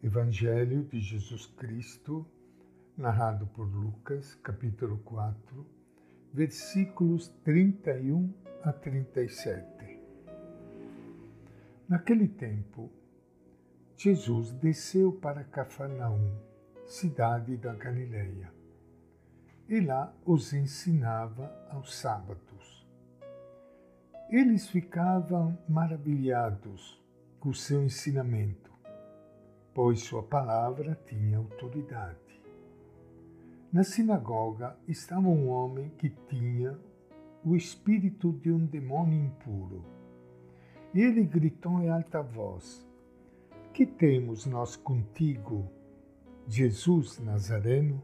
Evangelho de Jesus Cristo, narrado por Lucas, capítulo 4, versículos 31 a 37. Naquele tempo, Jesus desceu para Cafarnaum, cidade da Galileia, e lá os ensinava aos sábados. Eles ficavam maravilhados com o seu ensinamento pois sua palavra tinha autoridade. Na sinagoga estava um homem que tinha o espírito de um demônio impuro. E ele gritou em alta voz: Que temos nós contigo, Jesus Nazareno?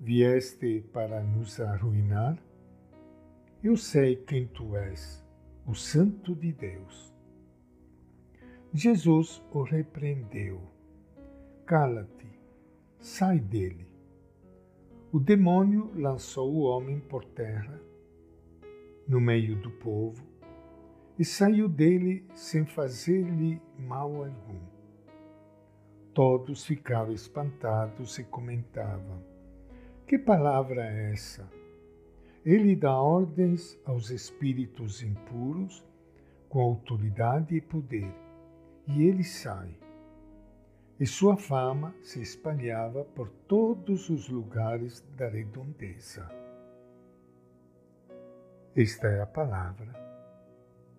Vieste para nos arruinar? Eu sei quem tu és, o Santo de Deus. Jesus o repreendeu Cala-te, sai dele. O demônio lançou o homem por terra, no meio do povo, e saiu dele sem fazer-lhe mal algum. Todos ficaram espantados e comentavam: Que palavra é essa? Ele dá ordens aos espíritos impuros com autoridade e poder, e ele sai e sua fama se espalhava por todos os lugares da redondeza. Esta é a palavra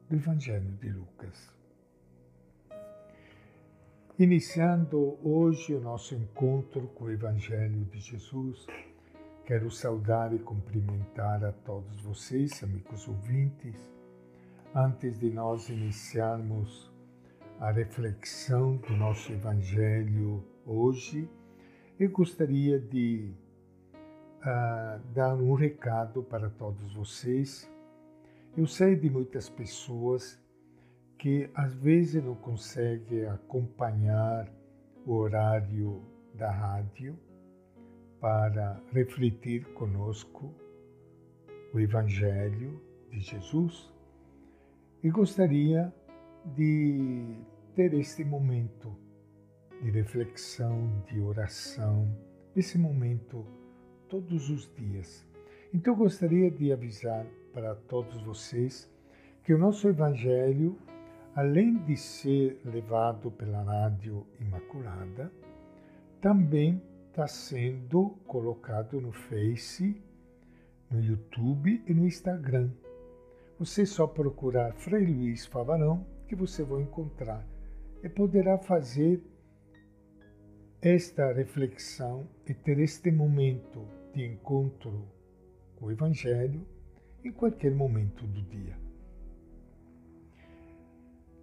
do Evangelho de Lucas. Iniciando hoje o nosso encontro com o Evangelho de Jesus, quero saudar e cumprimentar a todos vocês, amigos ouvintes, antes de nós iniciarmos a reflexão do nosso Evangelho hoje, eu gostaria de uh, dar um recado para todos vocês. Eu sei de muitas pessoas que às vezes não conseguem acompanhar o horário da rádio para refletir conosco o Evangelho de Jesus e gostaria de ter este momento de reflexão, de oração, esse momento todos os dias. Então eu gostaria de avisar para todos vocês que o nosso Evangelho, além de ser levado pela Rádio Imaculada, também está sendo colocado no Face, no YouTube e no Instagram. Você só procurar Frei Luiz Favarão que você vai encontrar e poderá fazer esta reflexão e ter este momento de encontro com o Evangelho em qualquer momento do dia.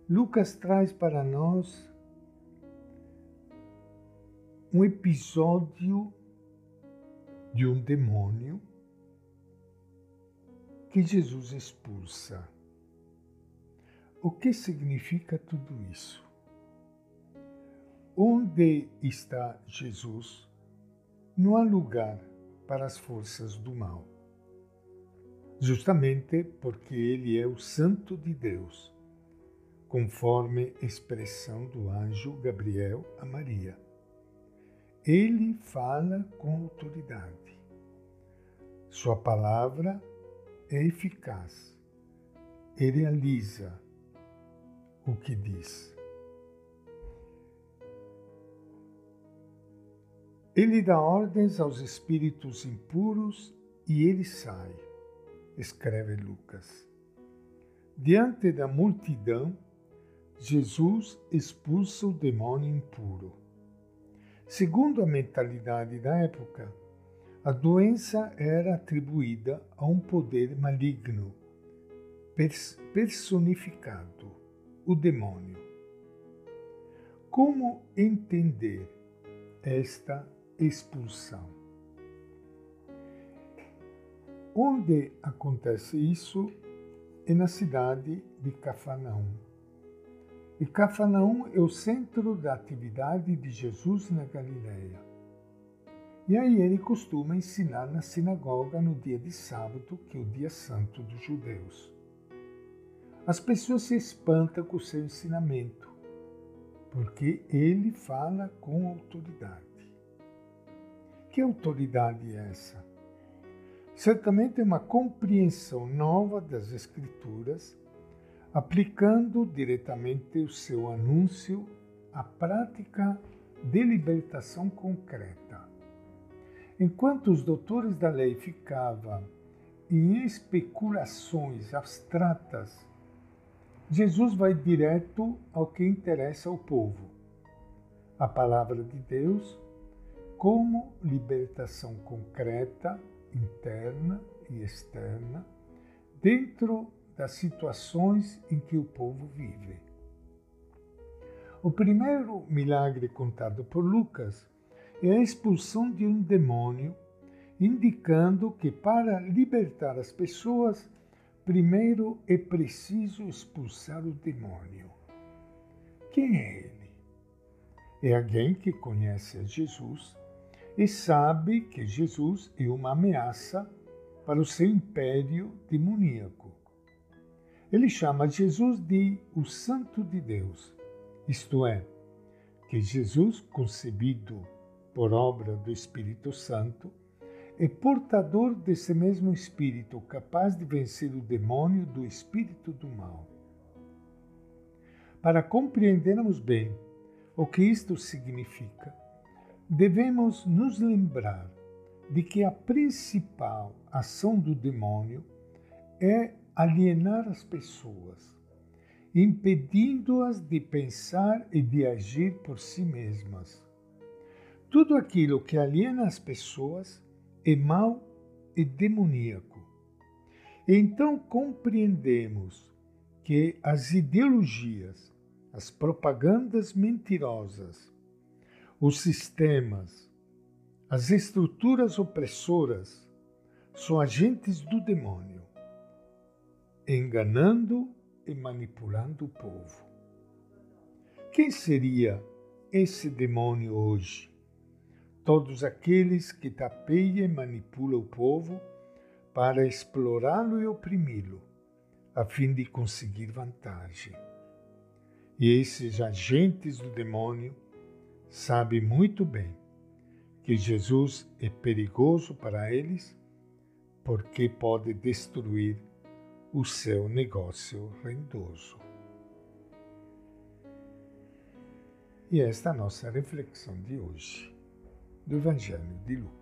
Lucas traz para nós um episódio de um demônio que Jesus expulsa. O que significa tudo isso? Onde está Jesus? Não há lugar para as forças do mal. Justamente porque ele é o Santo de Deus, conforme expressão do anjo Gabriel a Maria. Ele fala com autoridade. Sua palavra é eficaz e realiza o que diz. Ele dá ordens aos espíritos impuros e ele sai, escreve Lucas. Diante da multidão, Jesus expulsa o demônio impuro. Segundo a mentalidade da época, a doença era atribuída a um poder maligno, personificado o demônio. Como entender esta expulsão? Onde acontece isso é na cidade de Cafarnaum. E Cafarnaum é o centro da atividade de Jesus na Galileia. E aí ele costuma ensinar na sinagoga no dia de sábado, que é o dia santo dos judeus. As pessoas se espantam com o seu ensinamento. porque ele fala com autoridade. Que autoridade é essa? Certamente é uma compreensão nova das Escrituras, aplicando diretamente o seu anúncio à prática de libertação concreta. Enquanto os doutores da lei ficavam em especulações abstratas, Jesus vai direto ao que interessa ao povo. A palavra de Deus como libertação concreta, interna e externa, dentro das situações em que o povo vive. O primeiro milagre contado por Lucas é a expulsão de um demônio, indicando que para libertar as pessoas, primeiro é preciso expulsar o demônio. Quem é ele? É alguém que conhece a Jesus e sabe que Jesus é uma ameaça para o seu império demoníaco. Ele chama Jesus de o Santo de Deus, isto é, que Jesus, concebido por obra do Espírito Santo, é portador desse mesmo Espírito, capaz de vencer o demônio do espírito do mal. Para compreendermos bem o que isto significa, devemos nos lembrar de que a principal ação do demônio é alienar as pessoas, impedindo-as de pensar e de agir por si mesmas. Tudo aquilo que aliena as pessoas é mau e demoníaco. Então compreendemos que as ideologias, as propagandas mentirosas, os sistemas, as estruturas opressoras são agentes do demônio, enganando e manipulando o povo. Quem seria esse demônio hoje? todos aqueles que tapeiam e manipulam o povo para explorá-lo e oprimi-lo, a fim de conseguir vantagem. E esses agentes do demônio sabem muito bem que Jesus é perigoso para eles porque pode destruir o seu negócio rendoso. E esta é a nossa reflexão de hoje do Evangelho de Lucas.